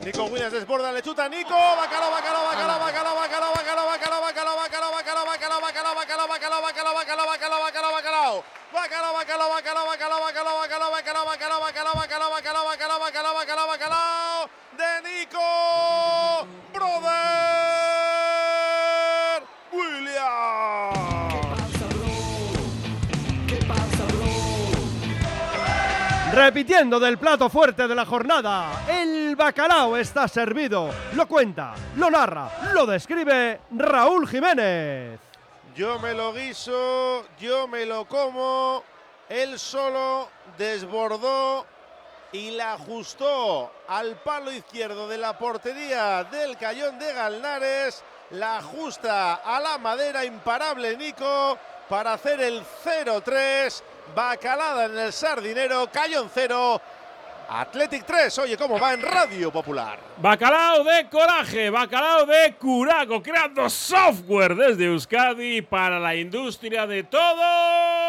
Nico Williams desborda, le chuta Nico, bacalao, bacalao, bacalao, bacalao, bacalao, bacalao, bacalao, bacalao, bacalao, bacalao, bacalao, bacalao, bacalao, bacalao, bacalao, bacalao, bacalao, bacalao, bacalao. Bacalao, bacalao, bacalao, bacalao, bacalao, bacalao, bacalao, bacalao, bacalao, bacalao, bacalao, bacalao, bacalao, bacalao, bacalao de Nico Repitiendo del plato fuerte de la jornada, el bacalao está servido. Lo cuenta, lo narra, lo describe Raúl Jiménez. Yo me lo guiso, yo me lo como. Él solo desbordó y la ajustó al palo izquierdo de la portería del Cayón de Galnares. La ajusta a la madera imparable Nico para hacer el 0-3. Bacalada en el sardinero, Cayón 0. Athletic 3, oye cómo va en Radio Popular. Bacalao de coraje, bacalao de curaco, creando software desde Euskadi para la industria de todo